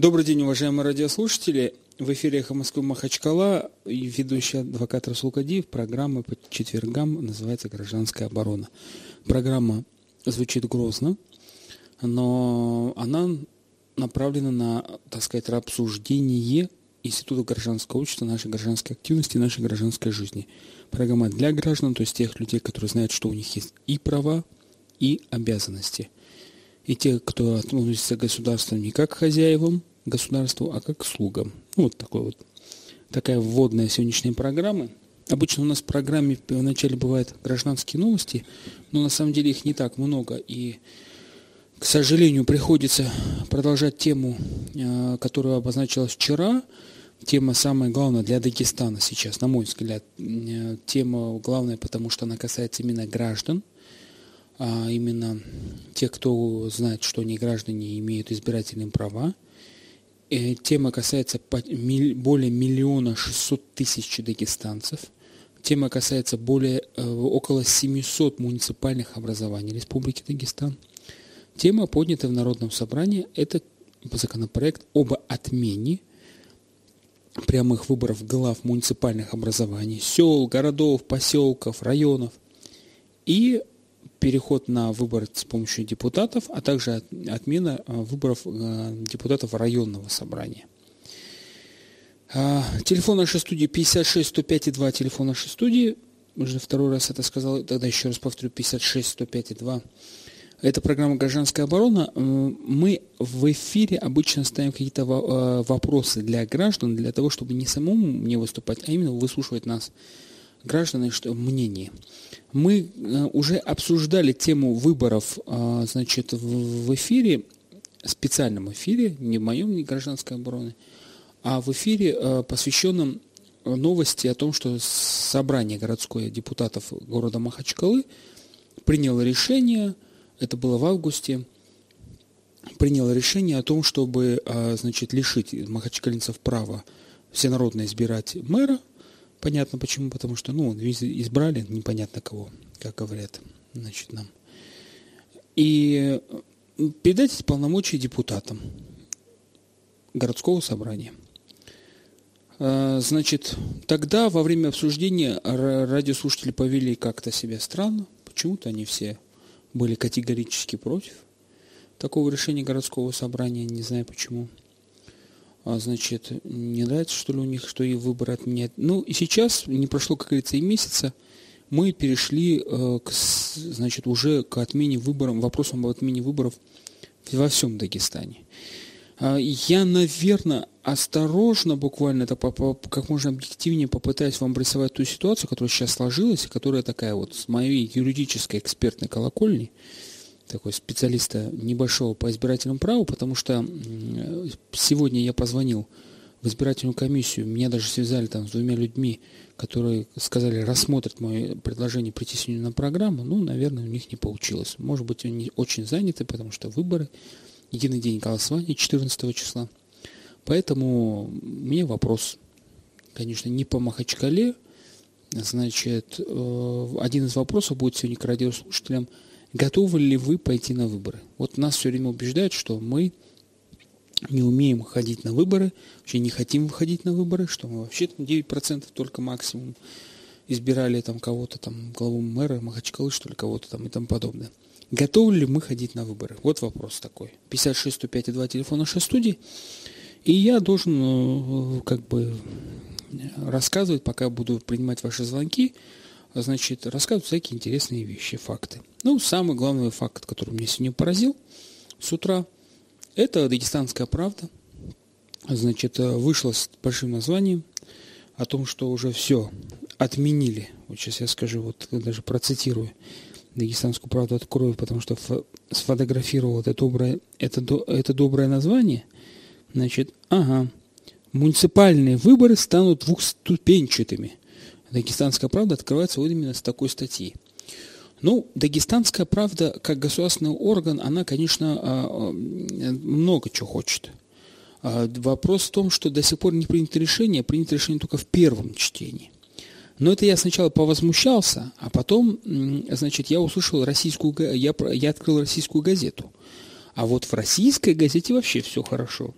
Добрый день, уважаемые радиослушатели. В эфире «Эхо Москвы» Махачкала и ведущий адвокат Расул Кадиев. Программа по четвергам называется «Гражданская оборона». Программа звучит грозно, но она направлена на, так сказать, обсуждение института гражданского общества, нашей гражданской активности, нашей гражданской жизни. Программа для граждан, то есть тех людей, которые знают, что у них есть и права, и обязанности. И те, кто относится к государству не как к хозяевам государству, а как к слугам. Ну, вот такой вот такая вводная сегодняшняя программа. Обычно у нас в программе вначале бывают гражданские новости, но на самом деле их не так много. И, к сожалению, приходится продолжать тему, э, которую обозначилась вчера. Тема самая главная для Дагестана сейчас, на мой взгляд. Э, тема главная, потому что она касается именно граждан, а именно тех, кто знает, что они граждане имеют избирательные права. И тема касается более миллиона шестьсот тысяч дагестанцев – Тема касается более э, около 700 муниципальных образований Республики Дагестан. Тема, поднята в Народном собрании, это законопроект об отмене прямых выборов глав муниципальных образований, сел, городов, поселков, районов и переход на выборы с помощью депутатов, а также отмена э, выборов э, депутатов районного собрания – а, телефон нашей студии 56 105 2, телефон нашей студии. Уже второй раз это сказал, тогда еще раз повторю, 56 105 2. Это программа «Гражданская оборона». Мы в эфире обычно ставим какие-то а, вопросы для граждан, для того, чтобы не самому мне выступать, а именно выслушивать нас, граждан, мнение. Мы а, уже обсуждали тему выборов значит, в эфире, специальном эфире, не в моем, не гражданской обороны, а в эфире, э, посвященном новости о том, что собрание городское депутатов города Махачкалы приняло решение, это было в августе, приняло решение о том, чтобы э, значит, лишить махачкалинцев права всенародно избирать мэра. Понятно почему, потому что ну, избрали непонятно кого, как говорят значит, нам. И передать эти полномочия депутатам городского собрания – Э, значит, тогда во время обсуждения радиослушатели повели как-то себя странно. Почему-то они все были категорически против такого решения городского собрания, не знаю почему. А, значит, не нравится, что ли, у них, что и выборы отменяют. Ну, и сейчас, не прошло, как говорится, и месяца, мы перешли э, к, значит, уже к отмене выборов, вопросам об отмене выборов во всем Дагестане. А, я, наверное, осторожно буквально, это как можно объективнее попытаюсь вам обрисовать ту ситуацию, которая сейчас сложилась, которая такая вот с моей юридической экспертной колокольни, такой специалиста небольшого по избирательному праву, потому что сегодня я позвонил в избирательную комиссию, меня даже связали там с двумя людьми, которые сказали, рассмотрят мое предложение прийти сегодня на программу, ну, наверное, у них не получилось. Может быть, они очень заняты, потому что выборы, единый день голосования 14 числа. Поэтому меня вопрос, конечно, не по Махачкале. Значит, э, один из вопросов будет сегодня к радиослушателям. Готовы ли вы пойти на выборы? Вот нас все время убеждают, что мы не умеем ходить на выборы, вообще не хотим выходить на выборы, что мы вообще там 9% только максимум избирали там кого-то, там, главу мэра, Махачкалы, что ли, кого-то там и тому подобное. Готовы ли мы ходить на выборы? Вот вопрос такой. 56 105 2 телефон нашей студии. И я должен э, как бы рассказывать, пока буду принимать ваши звонки, значит, рассказывать всякие интересные вещи, факты. Ну, самый главный факт, который меня сегодня поразил с утра, это «Дагестанская правда». Значит, э, вышла с большим названием о том, что уже все отменили. Вот сейчас я скажу, вот даже процитирую. Дагестанскую правду открою, потому что сфотографировал это доброе, это, это доброе название. Значит, ага, муниципальные выборы станут двухступенчатыми. Дагестанская правда открывается вот именно с такой статьи. Ну, Дагестанская правда, как государственный орган, она, конечно, а, а, много чего хочет. А, вопрос в том, что до сих пор не принято решение, принято решение только в первом чтении. Но это я сначала повозмущался, а потом, значит, я услышал российскую, я, я открыл российскую газету. А вот в российской газете вообще все хорошо.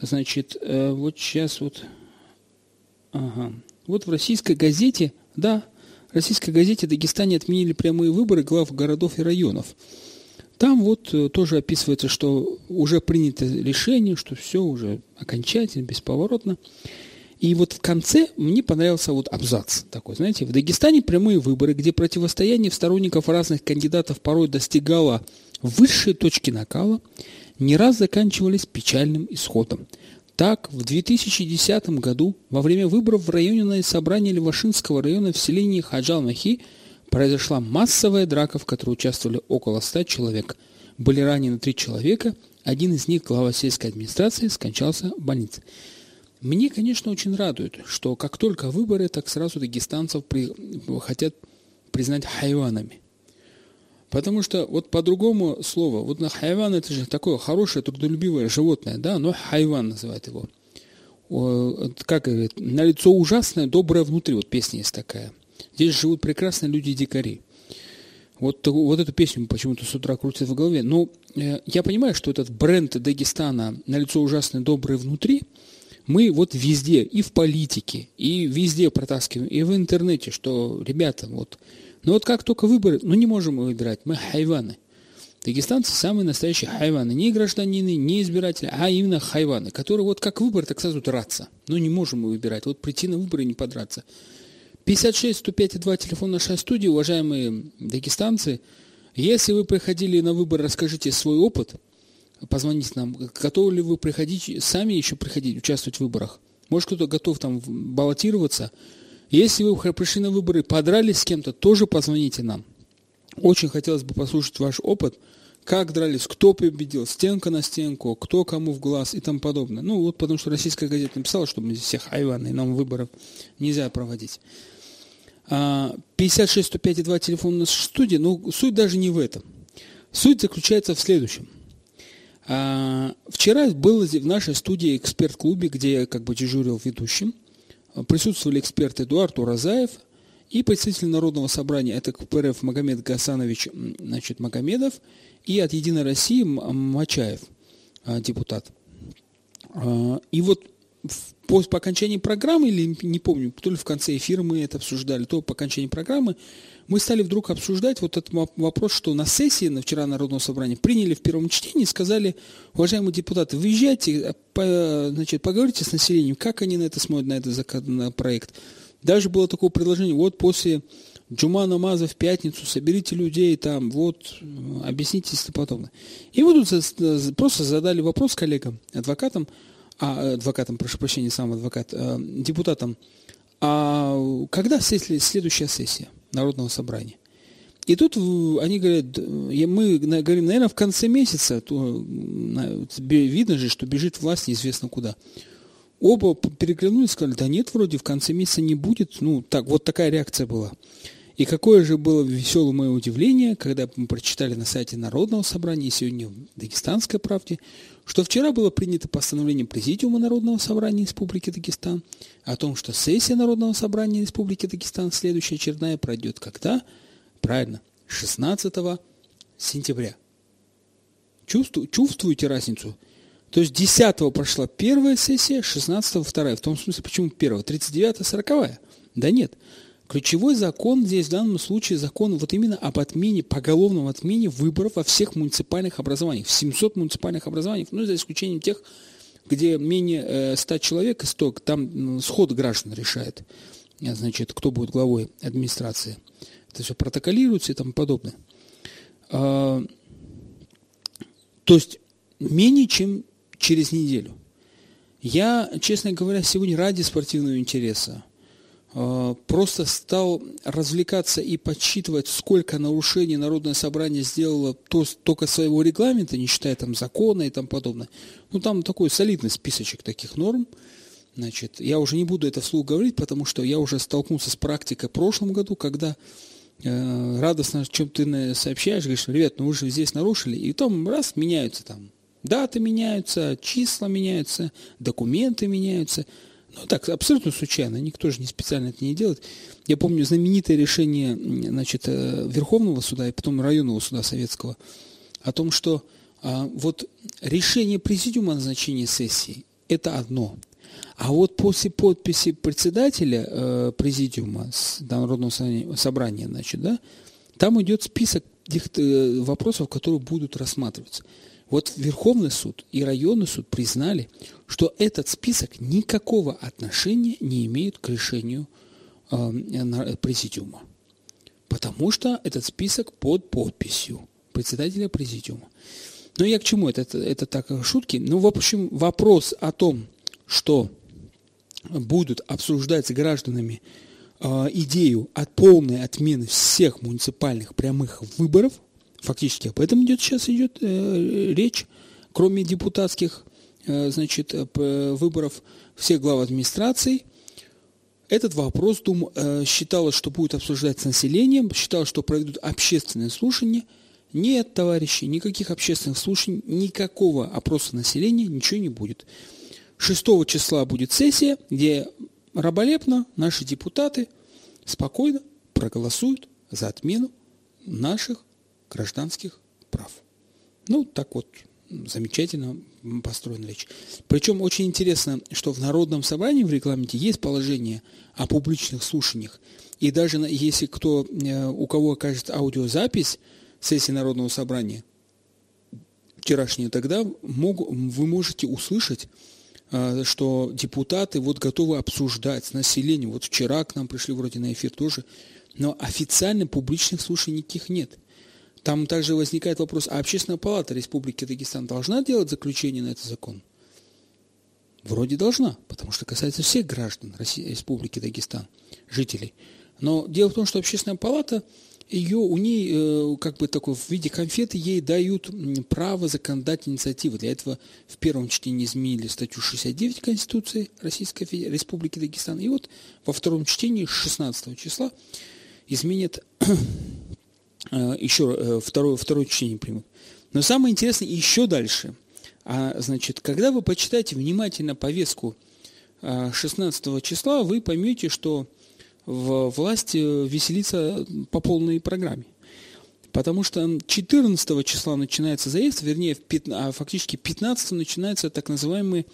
Значит, э, вот сейчас вот... Ага. Вот в российской газете, да, в российской газете Дагестане отменили прямые выборы глав городов и районов. Там вот э, тоже описывается, что уже принято решение, что все уже окончательно, бесповоротно. И вот в конце мне понравился вот абзац такой, знаете, в Дагестане прямые выборы, где противостояние сторонников разных кандидатов порой достигало высшей точки накала, не раз заканчивались печальным исходом. Так, в 2010 году во время выборов в районное собрание Левашинского района в селении Хаджал-Махи произошла массовая драка, в которой участвовали около 100 человек. Были ранены три человека, один из них, глава сельской администрации, скончался в больнице. Мне, конечно, очень радует, что как только выборы, так сразу дагестанцев при... хотят признать хайванами. Потому что вот по-другому слово, вот на хайван это же такое хорошее, трудолюбивое животное, да, но хайван называют его. Как говорит, на лицо ужасное, доброе внутри, вот песня есть такая. Здесь живут прекрасные люди-дикари. Вот, вот эту песню почему-то с утра крутят в голове. Но э, я понимаю, что этот бренд Дагестана на лицо ужасное, доброе внутри, мы вот везде, и в политике, и везде протаскиваем, и в интернете, что, ребята, вот но вот как только выборы, ну не можем мы выбирать, мы хайваны. Дагестанцы самые настоящие хайваны. Не гражданины, не избиратели, а именно хайваны, которые вот как выбор, так сразу драться. Но не можем мы выбирать. Вот прийти на выборы и не подраться. 56 105 2 телефон нашей студии, уважаемые дагестанцы. Если вы приходили на выборы, расскажите свой опыт. Позвоните нам. Готовы ли вы приходить, сами еще приходить, участвовать в выборах? Может, кто-то готов там баллотироваться – если вы пришли на выборы, подрались с кем-то, тоже позвоните нам. Очень хотелось бы послушать ваш опыт, как дрались, кто победил, стенка на стенку, кто кому в глаз и тому подобное. Ну, вот потому что российская газета написала, что мы здесь всех айваны, и нам выборов нельзя проводить. 56 105 2 телефон у нас в студии, но суть даже не в этом. Суть заключается в следующем. А, вчера был в нашей студии эксперт-клубе, где я как бы дежурил ведущим присутствовали эксперты Эдуард Уразаев и представитель Народного собрания, это КПРФ Магомед Гасанович значит, Магомедов, и от «Единой России» Мачаев, а, депутат. А, и вот по, по окончании программы, или не помню, то ли в конце эфира мы это обсуждали, то по окончании программы, мы стали вдруг обсуждать вот этот вопрос, что на сессии на вчера Народного собрания приняли в первом чтении, сказали, уважаемые депутаты, выезжайте, по, значит, поговорите с населением, как они на это смотрят, на этот законопроект. Даже было такое предложение, вот после Джума намаза в пятницу, соберите людей там, вот, объясните и подобное. И мы тут просто задали вопрос коллегам, адвокатам, а, адвокатам, прошу прощения, сам адвокат, э, депутатам, а когда следующая сессия Народного собрания? И тут они говорят, мы говорим, наверное, в конце месяца, то, видно же, что бежит власть неизвестно куда. Оба переглянулись, сказали, да нет, вроде в конце месяца не будет. Ну, так, вот такая реакция была. И какое же было веселое мое удивление, когда мы прочитали на сайте Народного собрания, сегодня в Дагестанской правде, что вчера было принято постановление Президиума Народного собрания Республики Дагестан о том, что сессия Народного собрания Республики Дагестан, следующая очередная, пройдет когда? Правильно, 16 сентября. Чувству, чувствуете разницу? То есть 10 прошла первая сессия, 16 вторая. В том смысле, почему первая? 39 40 Да нет. Ключевой закон здесь в данном случае закон вот именно об отмене, поголовном отмене выборов во всех муниципальных образованиях, в 700 муниципальных образованиях, ну, за исключением тех, где менее 100 э, человек, 100, там сход граждан решает, э, значит, кто будет главой администрации. Это все протоколируется и тому подобное. А, то есть менее чем через неделю. Я, честно говоря, сегодня ради спортивного интереса просто стал развлекаться и подсчитывать, сколько нарушений Народное собрание сделало то, только своего регламента, не считая там закона и тому подобное. Ну, там такой солидный списочек таких норм. Значит, я уже не буду это вслух говорить, потому что я уже столкнулся с практикой в прошлом году, когда э, радостно, чем ты сообщаешь, говоришь, ребят, ну вы же здесь нарушили, и потом раз меняются там, даты меняются, числа меняются, документы меняются – ну так, абсолютно случайно, никто же не специально это не делает. Я помню знаменитое решение значит, э, Верховного суда и потом районного суда советского о том, что а, вот решение президиума о назначении сессии – это одно. А вот после подписи председателя э, президиума Народного собрания, значит, да, там идет список тех э, вопросов, которые будут рассматриваться. Вот Верховный суд и районный суд признали, что этот список никакого отношения не имеет к решению э, президиума. Потому что этот список под подписью председателя президиума. Но я к чему? Это, это, это так шутки. Ну, в общем, вопрос о том, что будут обсуждать с гражданами э, идею от полной отмены всех муниципальных прямых выборов, фактически об этом идет сейчас идет э, речь, кроме депутатских э, значит, э, выборов всех глав администраций, этот вопрос Дума э, считалось, что будет обсуждать с населением, считалось, что проведут общественные слушания – нет, товарищи, никаких общественных слушаний, никакого опроса населения, ничего не будет. 6 числа будет сессия, где раболепно наши депутаты спокойно проголосуют за отмену наших гражданских прав. Ну, так вот, замечательно построена речь. Причем очень интересно, что в Народном собрании в регламенте есть положение о публичных слушаниях. И даже если кто, э, у кого окажется аудиозапись, сессии Народного собрания вчерашние, тогда мог, вы можете услышать, а, что депутаты вот готовы обсуждать с населением. Вот вчера к нам пришли вроде на эфир тоже, но официально публичных слушаний никаких нет. Там также возникает вопрос, а Общественная палата Республики Дагестан должна делать заключение на этот закон? Вроде должна, потому что касается всех граждан Республики Дагестан, жителей. Но дело в том, что Общественная палата ее, у ней э, как бы такой в виде конфеты ей дают право законодательной инициативы. Для этого в первом чтении изменили статью 69 Конституции Российской Республики Дагестан. И вот во втором чтении 16 числа изменят еще э, второе, второе чтение примут. Но самое интересное еще дальше. А, значит, когда вы почитаете внимательно повестку 16 числа, вы поймете, что в власть э, веселиться по полной программе. Потому что 14 числа начинается заезд, вернее, 15, а фактически 15 начинается так называемый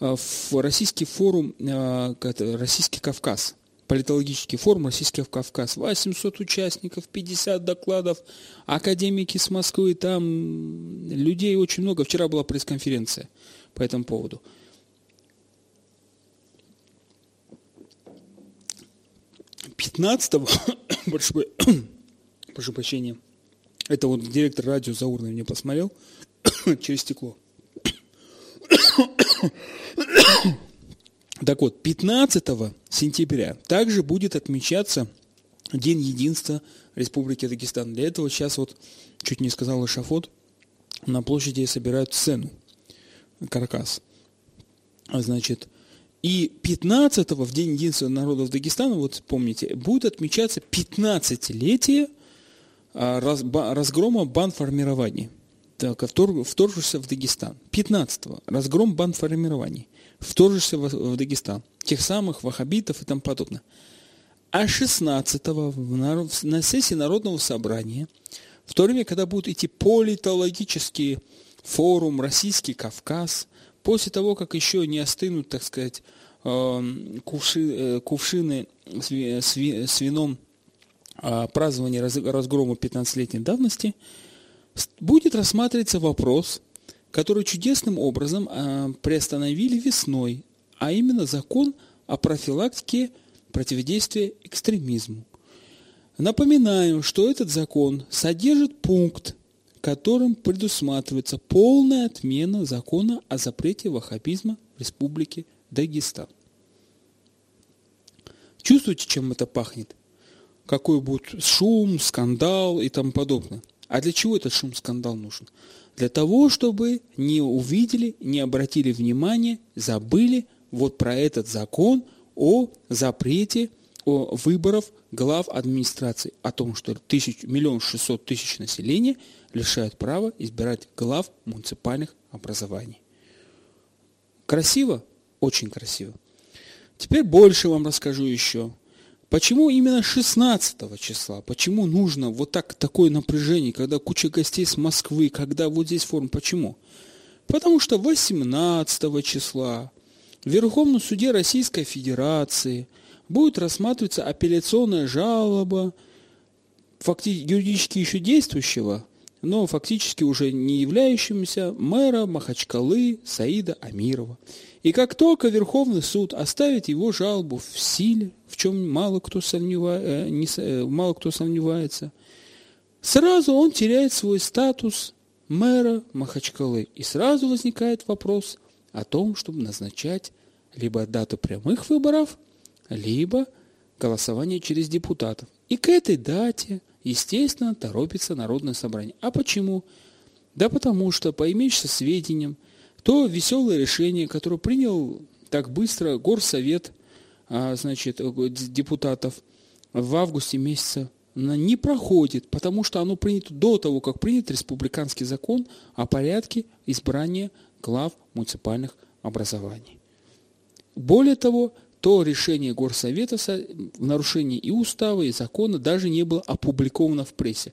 э, российский форум, э, Российский Кавказ, политологический форум Российский Кавказ. 800 участников, 50 докладов, академики с Москвы, там людей очень много. Вчера была пресс-конференция по этому поводу. 15-го, прошу, прошу прощения, это вот директор радио Заурный мне посмотрел через стекло. Так вот, 15 сентября также будет отмечаться День единства Республики Дагестан. Для этого сейчас вот, чуть не сказал Шафот, на площади собирают сцену, каркас. Значит, и 15-го, в День единства народов Дагестана, вот помните, будет отмечаться 15-летие а, разгрома бандформирований, вторгшихся в Дагестан. 15-го разгром бандформирований, вторгшихся в Дагестан, тех самых ваххабитов и тому подобное. А 16-го на сессии Народного собрания, в то время, когда будут идти политологический форум «Российский Кавказ», После того, как еще не остынут, так сказать, эм, кувши, э, кувшины с вином а, празднования разгрома 15-летней давности, будет рассматриваться вопрос, который чудесным образом а, приостановили весной, а именно закон о профилактике противодействия экстремизму. Напоминаю, что этот закон содержит пункт, которым предусматривается полная отмена закона о запрете ваххабизма в Республике Дагестан. Чувствуете, чем это пахнет? Какой будет шум, скандал и тому подобное. А для чего этот шум, скандал нужен? Для того, чтобы не увидели, не обратили внимания, забыли вот про этот закон о запрете о выборов глав администрации, о том, что тысяч, миллион шестьсот тысяч населения – лишают права избирать глав муниципальных образований. Красиво? Очень красиво. Теперь больше вам расскажу еще. Почему именно 16 числа? Почему нужно вот так такое напряжение, когда куча гостей с Москвы, когда вот здесь форум? Почему? Потому что 18 числа в Верховном суде Российской Федерации будет рассматриваться апелляционная жалоба фактически юридически еще действующего, но фактически уже не являющегося мэра Махачкалы Саида Амирова. И как только Верховный суд оставит его жалобу в силе, в чем мало кто, сомнева... Э, не... Э, мало кто сомневается, сразу он теряет свой статус мэра Махачкалы. И сразу возникает вопрос о том, чтобы назначать либо дату прямых выборов, либо голосование через депутатов. И к этой дате, естественно, торопится Народное собрание. А почему? Да потому что, по имеющимся сведениям, то веселое решение, которое принял так быстро Горсовет а, значит, э, депутатов в августе месяце, не проходит, потому что оно принято до того, как принят республиканский закон о порядке избрания глав муниципальных образований. Более того, то решение Горсовета в нарушении и устава, и закона даже не было опубликовано в прессе.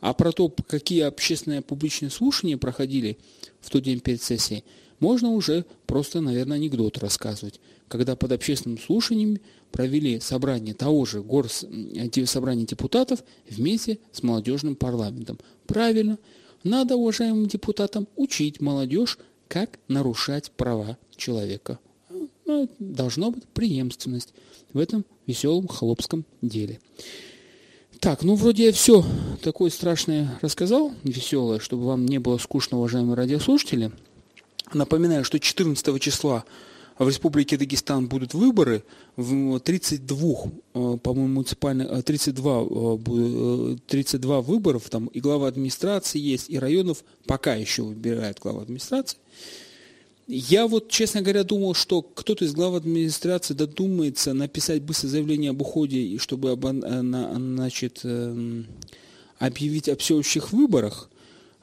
А про то, какие общественные публичные слушания проходили в тот день перед сессией, можно уже просто, наверное, анекдот рассказывать. Когда под общественным слушанием провели собрание того же горс... собрания депутатов вместе с молодежным парламентом. Правильно, надо уважаемым депутатам учить молодежь, как нарушать права человека. Ну, должна быть преемственность в этом веселом холопском деле. Так, ну вроде я все такое страшное рассказал, веселое, чтобы вам не было скучно, уважаемые радиослушатели. Напоминаю, что 14 числа в Республике Дагестан будут выборы, в 32, э, по-моему, муниципальных, 32, 32 выборов, там и глава администрации есть, и районов пока еще выбирает глава администрации. Я вот, честно говоря, думал, что кто-то из глав администрации додумается написать быстро заявление об уходе, и чтобы об, значит, эм, объявить о всеобщих выборах.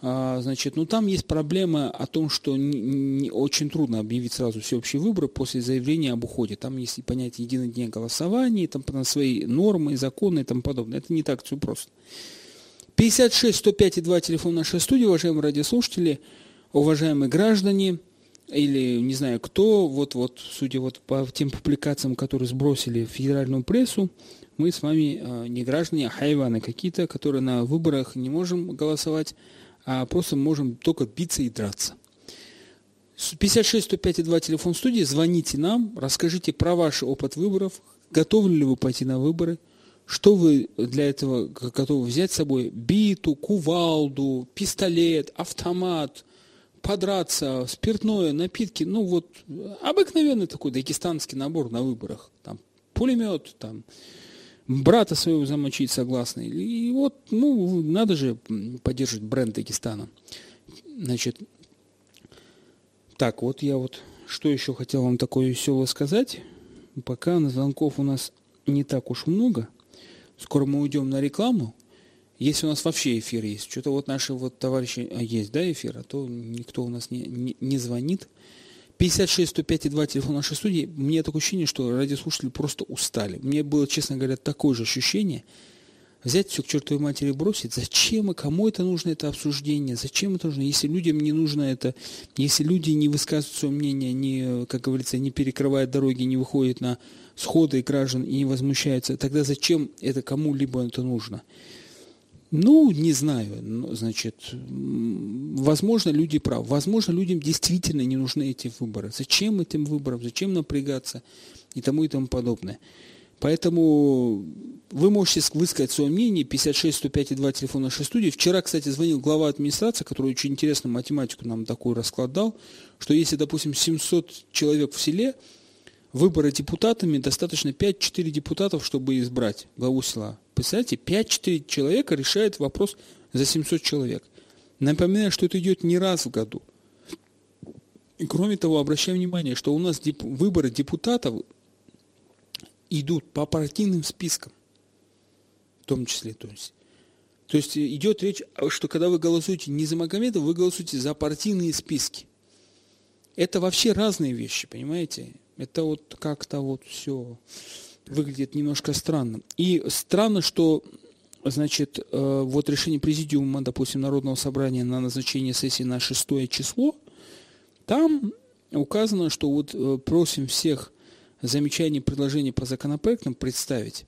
А, значит, ну там есть проблема о том, что не, не, очень трудно объявить сразу всеобщие выборы после заявления об уходе. Там есть понятие единый день голосования, там свои нормы, законы и тому подобное. Это не так все просто. 56 105 и 2 телефон нашей студии, уважаемые радиослушатели, уважаемые граждане – или не знаю кто, вот, вот, судя вот по тем публикациям, которые сбросили в федеральную прессу, мы с вами э, не граждане, а хайваны какие-то, которые на выборах не можем голосовать, а просто можем только биться и драться. 56 105 2 телефон студии, звоните нам, расскажите про ваш опыт выборов, готовы ли вы пойти на выборы, что вы для этого готовы взять с собой, биту, кувалду, пистолет, автомат – подраться, спиртное, напитки, ну вот обыкновенный такой дагестанский набор на выборах. Там пулемет, там брата своего замочить согласны. И вот, ну, надо же поддерживать бренд Дагестана. Значит, так, вот я вот, что еще хотел вам такое веселое сказать. Пока на звонков у нас не так уж много. Скоро мы уйдем на рекламу. Если у нас вообще эфир есть, что-то вот наши вот товарищи, а есть, да, эфир, а то никто у нас не, не, не звонит. 56 105 и 2 телефон нашей студии. Мне такое ощущение, что радиослушатели просто устали. Мне было, честно говоря, такое же ощущение. Взять все к чертовой матери бросить. Зачем и кому это нужно, это обсуждение? Зачем это нужно? Если людям не нужно это, если люди не высказывают свое мнение, не, как говорится, не перекрывают дороги, не выходят на сходы граждан и не возмущаются, тогда зачем это кому-либо это нужно? Ну, не знаю. Ну, значит, возможно, люди правы. Возможно, людям действительно не нужны эти выборы. Зачем этим выборам? Зачем напрягаться? И тому, и тому подобное. Поэтому вы можете высказать свое мнение. 56 105 2 телефон нашей студии. Вчера, кстати, звонил глава администрации, который очень интересную математику нам такую расклад дал, что если, допустим, 700 человек в селе, выборы депутатами достаточно 5-4 депутатов, чтобы избрать главу села. Представляете, 5-4 человека решает вопрос за 700 человек. Напоминаю, что это идет не раз в году. И кроме того, обращаю внимание, что у нас деп- выборы депутатов идут по партийным спискам. В том числе, то есть. То есть идет речь, что когда вы голосуете не за Магомедова, вы голосуете за партийные списки. Это вообще разные вещи, понимаете? Это вот как-то вот все выглядит немножко странно. И странно, что значит, э, вот решение президиума, допустим, Народного собрания на назначение сессии на 6 число, Там указано, что вот э, просим всех замечаний предложений по законопроектам представить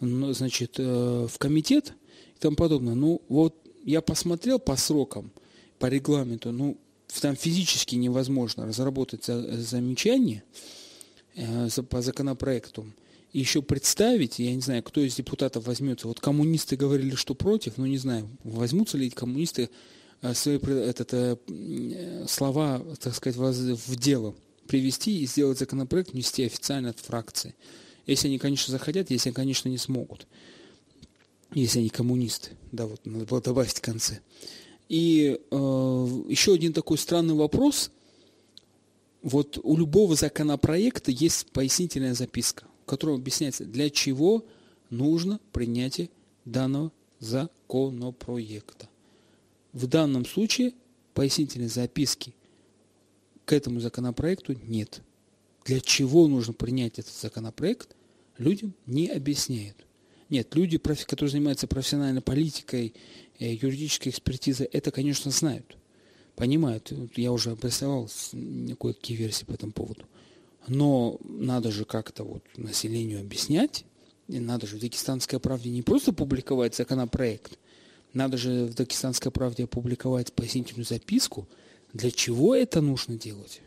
ну, значит, э, в комитет и тому подобное. Ну, вот я посмотрел по срокам, по регламенту, ну, там физически невозможно разработать замечания по законопроекту. Еще представить, я не знаю, кто из депутатов возьмется. Вот коммунисты говорили, что против, но не знаю, возьмутся ли коммунисты э, свои этот, слова, так сказать, в дело привести и сделать законопроект, внести официально от фракции. Если они, конечно, захотят, если они, конечно, не смогут. Если они коммунисты. Да, вот надо было добавить в конце. И э, еще один такой странный вопрос. Вот у любого законопроекта есть пояснительная записка, в которой объясняется, для чего нужно принятие данного законопроекта. В данном случае пояснительной записки к этому законопроекту нет для чего нужно принять этот законопроект, людям не объясняют. Нет, люди, которые занимаются профессиональной политикой, э, юридической экспертизой, это, конечно, знают, понимают. Я уже обрисовал кое-какие версии по этому поводу. Но надо же как-то вот населению объяснять, и надо же в Дагестанской правде не просто публиковать законопроект, надо же в Дагестанской правде опубликовать пояснительную записку, для чего это нужно делать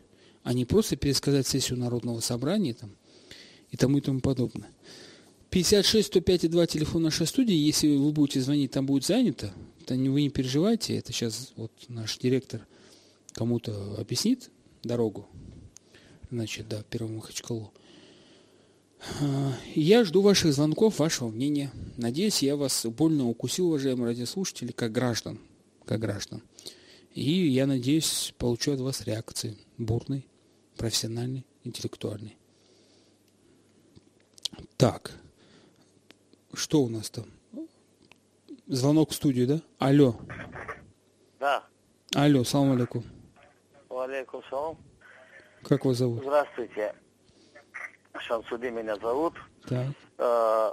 а не просто пересказать сессию Народного собрания там, и тому и тому подобное. 56 105 и 2 телефон нашей студии. Если вы будете звонить, там будет занято. То не, вы не переживайте. Это сейчас вот наш директор кому-то объяснит дорогу. Значит, да, Первому Махачкалу. А, я жду ваших звонков, вашего мнения. Надеюсь, я вас больно укусил, уважаемые радиослушатели, как граждан. Как граждан. И я надеюсь, получу от вас реакции бурной профессиональный, интеллектуальный. Так, что у нас там? Звонок в студию, да? Алло. Да. Алло, салам алейкум. Алейкум салам. Как вас зовут? Здравствуйте. Шансуди меня зовут. Так. Э,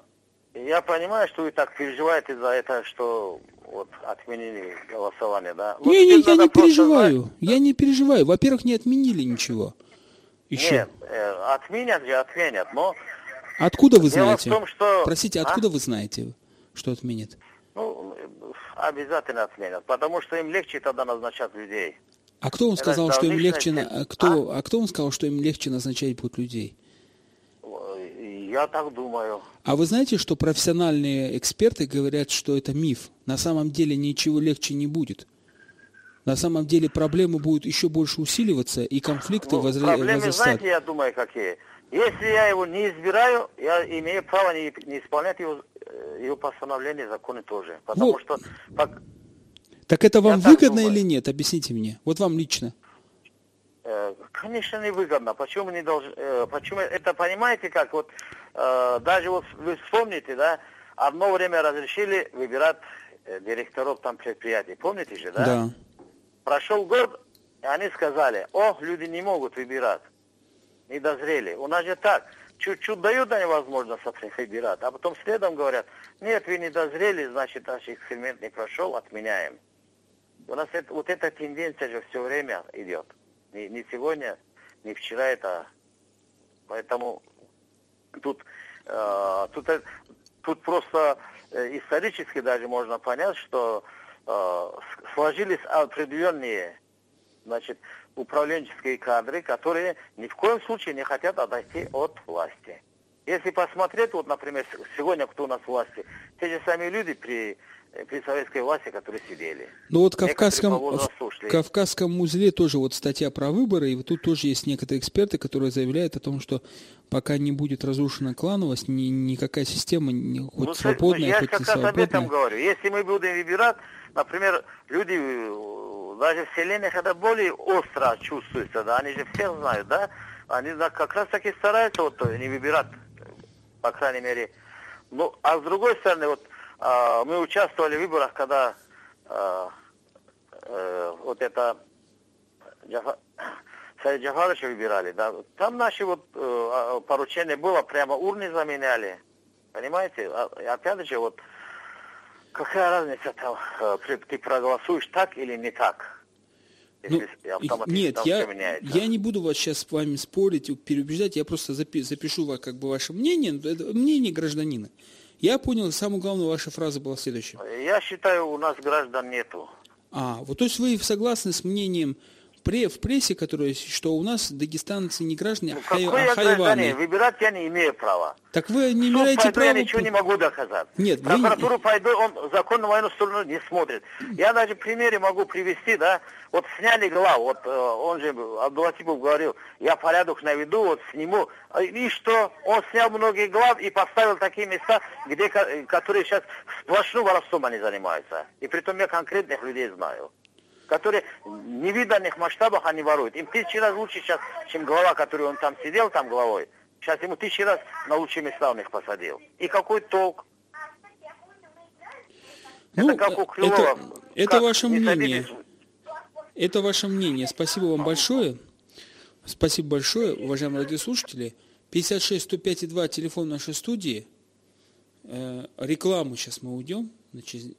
я понимаю, что вы так переживаете за это, что вот отменили голосование, да? Не, не, я не переживаю. Знать... Я не переживаю. Во-первых, не отменили ничего. Еще? Нет, э, отменят же, отменят, но... Откуда вы знаете? в том, что... Простите, а? откуда а? вы знаете, что отменят? Ну, обязательно отменят, потому что им легче тогда назначать людей. А кто вам сказал, что им легче... На... Кто... А? а кто вам сказал, что им легче назначать будут людей? Я так думаю. А вы знаете, что профессиональные эксперты говорят, что это миф? На самом деле ничего легче не будет. На самом деле проблемы будут еще больше усиливаться, и конфликты ну, возра... проблемы, возрастать. знаете, я думаю, какие. Если я его не избираю, я имею право не, не исполнять его, э, его постановление, законы тоже. Потому вот. что... Так это вам я выгодно или нет? Объясните мне. Вот вам лично. Э, конечно, не выгодно. Почему не должен... Э, почему это понимаете как? Вот даже вот вы вспомните, да, одно время разрешили выбирать директоров там предприятий. Помните же, да? Да. Прошел год, и они сказали, о, люди не могут выбирать, не дозрели. У нас же так, чуть-чуть дают они возможность выбирать, а потом следом говорят, нет, вы не дозрели, значит, наш эксперимент не прошел, отменяем. У нас это, вот эта тенденция же все время идет. Не, не сегодня, не вчера это. Поэтому тут, э, тут, э, тут просто э, исторически даже можно понять, что Э, сложились определенные значит, управленческие кадры, которые ни в коем случае не хотят отойти от власти. Если посмотреть, вот, например, сегодня кто у нас в власти, те же самые люди при, при советской власти, которые сидели. Ну вот в Кавказском, в Кавказском узле тоже вот статья про выборы, и вот тут тоже есть некоторые эксперты, которые заявляют о том, что пока не будет разрушена клановость, ни, никакая система, ни, хоть ну, свободная, я хоть как не свободная. об этом говорю. Если мы будем выбирать, например, люди э, даже в селениях это более остро чувствуется, да, они же все знают, да, они как раз таки стараются вот не выбирать, по крайней мере. Ну, а с другой стороны, вот э, мы участвовали в выборах, когда э, э, вот это Саид Джафаровича выбирали, да, там наши вот э, а, поручения было, прямо урны заменяли, понимаете, а, опять же, вот Какая разница там, э, ты проголосуешь так или не так? Ну, нет, я, меняется. я не буду вас сейчас с вами спорить, переубеждать, я просто запи- запишу как бы ваше мнение, это мнение гражданина. Я понял, самое главное, ваша фраза была следующая. Я считаю, у нас граждан нету. А, вот то есть вы согласны с мнением пре- в прессе, которая что у нас дагестанцы не граждане, Ну, а, хай- а хайваны. Выбирать я не имею права. Так вы не Суд имеете пойду, я права... ничего не могу доказать. Нет, вы не- Прокуратуру пойду, он закон на мою сторону не смотрит. Я даже примере могу привести, да, вот сняли главу, вот э, он же, Абдулатипов говорил, я порядок наведу, вот сниму. А И что? Он снял многие глав и поставил такие места, где, ко- которые сейчас сплошным воровством они занимаются. И притом я конкретных людей знаю которые в невиданных масштабах они воруют. Им тысячи раз лучше сейчас, чем глава, который он там сидел, там главой. Сейчас ему тысячи раз на лучшие места он их посадил. И какой толк? Ну, это как у э, Крылова. это, это ваше не мнение. садитесь- Это ваше мнение. Спасибо вам большое. Спасибо большое, уважаемые радиослушатели. 56 105 2 телефон нашей студии. Э, рекламу сейчас мы уйдем. Значит,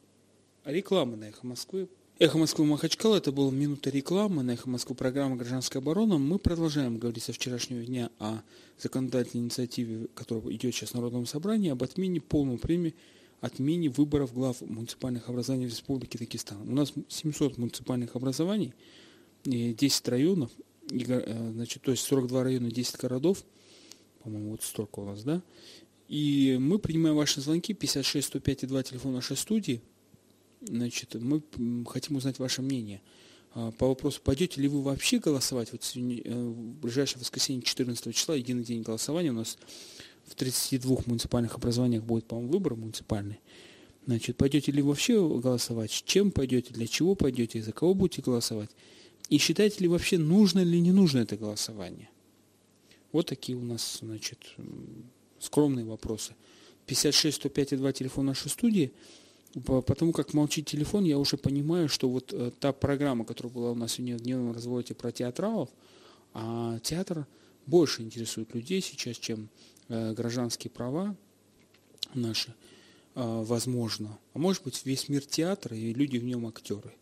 реклама на Эхо Москвы. Эхо Москвы Махачкала. Это была минута рекламы на Эхо Москвы программа «Гражданская оборона». Мы продолжаем говорить со вчерашнего дня о законодательной инициативе, которая идет сейчас в Народном собрании, об отмене полного премии отмене выборов глав муниципальных образований в Республике Дагестан. У нас 700 муниципальных образований, и 10 районов, э, значит, то есть 42 района, 10 городов, по-моему, вот столько у нас, да? И мы принимаем ваши звонки, 56 105 и 2 телефон нашей студии. Значит, мы хотим узнать ваше мнение а, по вопросу, пойдете ли вы вообще голосовать вот э, в ближайшее воскресенье 14 числа, единый день голосования у нас в 32 муниципальных образованиях будет, по-моему, выбор муниципальный. Значит, пойдете ли вообще голосовать, с чем пойдете, для чего пойдете, за кого будете голосовать, и считаете ли вообще, нужно или не нужно это голосование. Вот такие у нас, значит, скромные вопросы. 56 105 и 2 телефон нашей студии. По- Потому как молчит телефон, я уже понимаю, что вот э, та программа, которая была у нас сегодня в дневном разводе про театралов, а театр больше интересует людей сейчас, чем э, гражданские права наши, э, возможно. А может быть, весь мир театра и люди в нем актеры.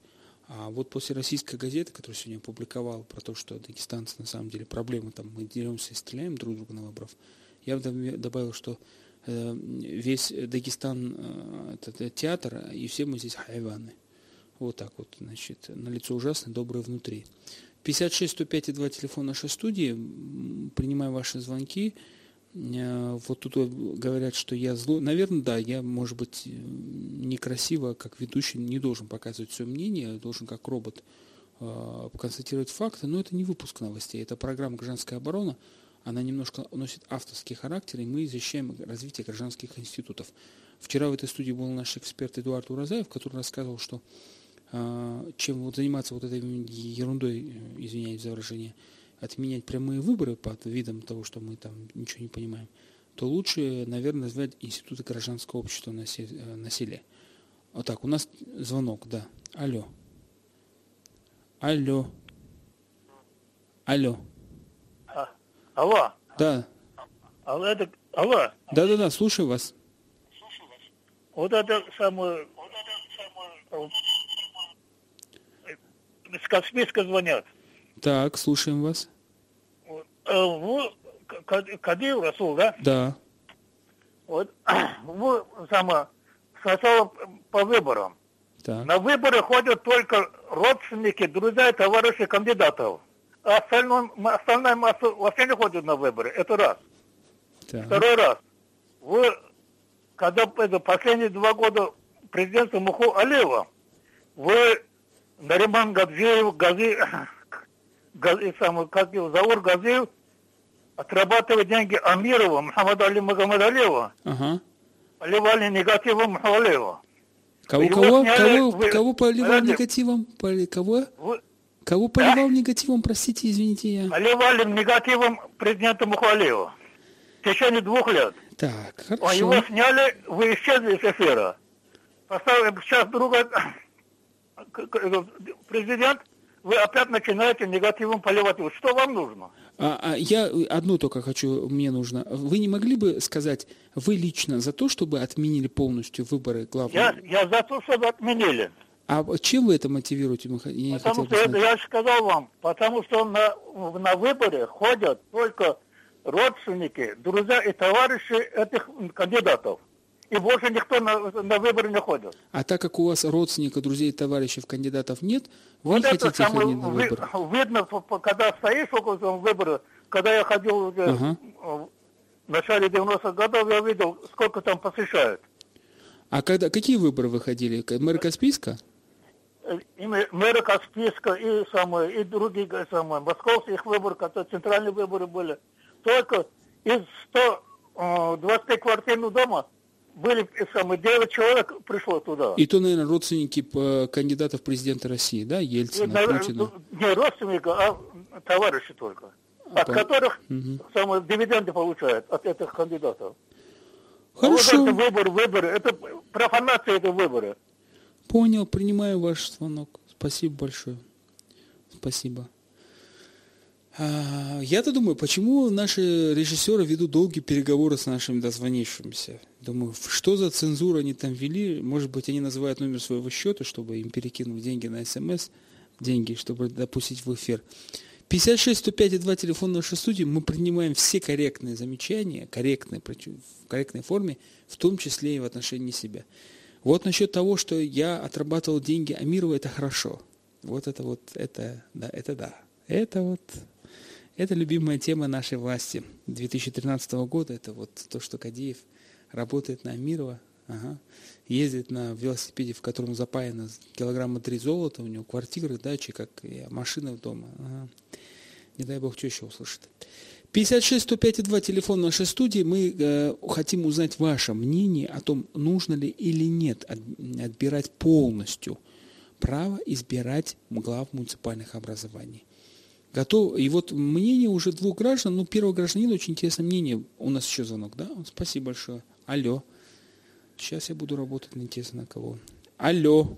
А вот после российской газеты, которая сегодня опубликовала про то, что дагестанцы на самом деле проблемы, там мы деремся и стреляем друг друга на выборов, я бы доб- добавил, что весь Дагестан э, это, это театр, и все мы здесь хайваны. Вот так вот, значит, на лицо ужасно, доброе внутри. 56 105 и 2 телефон нашей студии. Принимаю ваши звонки. Э, Вот тут говорят, что я злой. Наверное, да, я, может быть, э, некрасиво, как ведущий, не должен показывать свое мнение, должен как робот э, констатировать факты, но это не выпуск новостей, это программа «Гражданская оборона», она немножко носит авторский характер, и мы защищаем развитие гражданских институтов. Вчера в этой студии был наш эксперт Эдуард Уразаев, который рассказывал, что э, чем вот заниматься вот этой ерундой, э, извиняюсь за выражение, отменять прямые выборы под видом того, что мы там ничего не понимаем, то лучше, наверное, назвать институты гражданского общества на, э, на селе. Вот так, у нас звонок, да. Алло. Алло. Алло. Алло, Да. алло, это, алло, Да-да-да, слушаю вас. вот это самое, с Каспийска звонят. Так, слушаем вас. Вот, э, Вы, К- Кадир Расул, да? Да. Вот, вы сама сначала по выборам. Так. На выборы ходят только родственники, друзья и товарищи кандидатов. А остальное, остальная масса вообще не ходит на выборы. Это раз. так. Второй раз. Вы, когда это, последние два года президента Муху Алиева, вы Нариман Гаджиев, Гази, Гази, самый, как его, Заур Газиев, отрабатывает деньги Амирова, Мухаммада Али Магомадалиева, Ага. поливали негативом Мухалиева. Кого, Его кого, сняли, кого, вы- кого поливал Ради- негативом? Поли- Кого? Вы Кого поливал негативом? Простите, извините, я. поливали негативом президента Мухалиева. В течение двух лет. Так, А его хорошо. сняли, вы исчезли из эфира. Поставили сейчас к- президент, вы опять начинаете негативом поливать. Вот Что вам нужно? А, а я одну только хочу, мне нужно. Вы не могли бы сказать, вы лично за то, чтобы отменили полностью выборы глав? Я, я за то, чтобы отменили. А чем вы это мотивируете? Я потому что это, я же сказал вам, потому что на, на выборы ходят только родственники, друзья и товарищи этих кандидатов. И больше никто на, на выборы не ходит. А так как у вас родственников, друзей, товарищей, кандидатов нет, вы вот хотите это самое, на выборы? Видно, когда стоишь около выбора, когда я ходил ага. в начале 90-х годов, я видел, сколько там посещают. А когда, какие выборы вы ходили? Мэр Каспийска? И мэра Каспийска, и, самые, и другие самые, московских выборов, которые центральные выборы были. Только из 125 квартирных дома были самые 9 человек пришло туда. И то, наверное, родственники кандидатов в президенты России, да, Ельцина, и, Путина? Не родственники, а товарищи только. А, от по... которых угу. самые дивиденды получают от этих кандидатов. Хорошо. Вот это выбор, выборы, это профанация, это выборы. Понял, принимаю ваш звонок. Спасибо большое. Спасибо. А, я-то думаю, почему наши режиссеры ведут долгие переговоры с нашими дозвонившимися. Думаю, что за цензуру они там вели? Может быть, они называют номер своего счета, чтобы им перекинуть деньги на смс, деньги, чтобы допустить в эфир. 56 105 и 2 телефон нашей студии. Мы принимаем все корректные замечания, корректные, в корректной форме, в том числе и в отношении себя. Вот насчет того, что я отрабатывал деньги Амирова, это хорошо. Вот это вот, это, да, это да. Это вот это любимая тема нашей власти 2013 года. Это вот то, что Кадиев работает на Амирова, ага, ездит на велосипеде, в котором запаяно килограмма три золота, у него квартиры, дачи, как и машина дома. Ага. Не дай бог, что еще услышит. 56 105 2 телефон нашей студии. Мы э, хотим узнать ваше мнение о том, нужно ли или нет отбирать полностью право избирать глав муниципальных образований. Готов. И вот мнение уже двух граждан, ну, первого гражданина очень интересное мнение. У нас еще звонок, да? Спасибо большое. Алло. Сейчас я буду работать интересно на кого. Алло.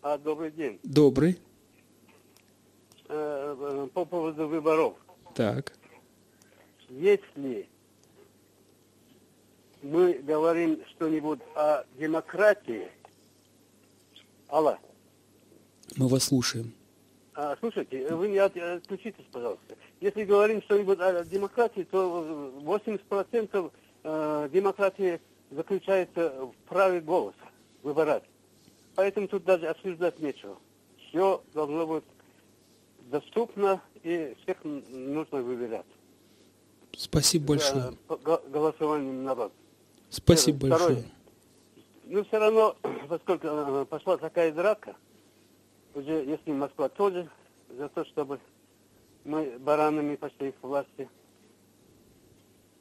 А, добрый день. Добрый. Э, э, по поводу выборов. Так. Если мы говорим что-нибудь о демократии, Алла. Мы вас слушаем. А, слушайте, вы не отключитесь, пожалуйста. Если говорим что-нибудь о демократии, то 80% э, демократии заключается в праве голоса выбирать. Поэтому тут даже обсуждать нечего. Все должно быть доступно и всех нужно выбирать. Спасибо большое. Голосованием народ. Спасибо Первое. большое. Второе. Ну, все равно, поскольку э, пошла такая драка, уже если Москва тоже за то, чтобы мы баранами пошли к власти,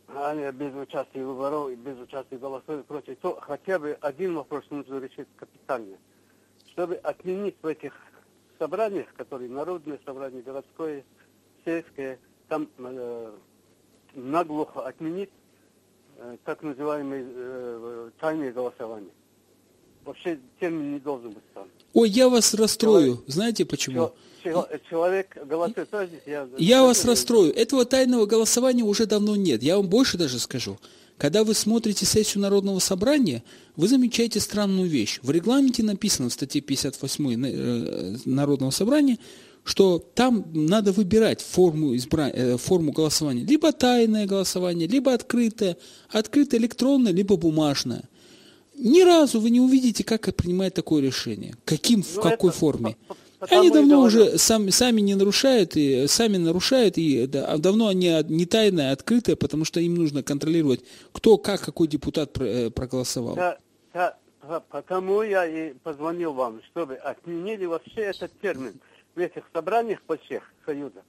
а без участия выборов и без участия голосов и прочее, то хотя бы один вопрос нужно решить капитально. Чтобы отменить в этих собраниях, которые народные собрания, городское, сельское, там э, наглухо отменить э, так называемые э, тайные голосования. Вообще термин не должен быть там. Ой, я вас расстрою. Человек, Знаете почему? Человек голосует. Я, я вас расстрою. Этого тайного голосования уже давно нет. Я вам больше даже скажу. Когда вы смотрите сессию Народного собрания, вы замечаете странную вещь. В регламенте написано в статье 58 э, Народного собрания, что там надо выбирать форму, избра... Э, форму голосования. Либо тайное голосование, либо открытое. Открытое электронное, либо бумажное. Ни разу вы не увидите, как принимает такое решение. Каким, в ну, какой форме. Они давно уже сами, сами не нарушают, и сами нарушают, и да, давно они не тайное, а открытое, потому что им нужно контролировать, кто, как, какой депутат э, проголосовал. Да, да, потому я и позвонил вам, чтобы отменили вообще этот термин в этих собраниях по всех союзах.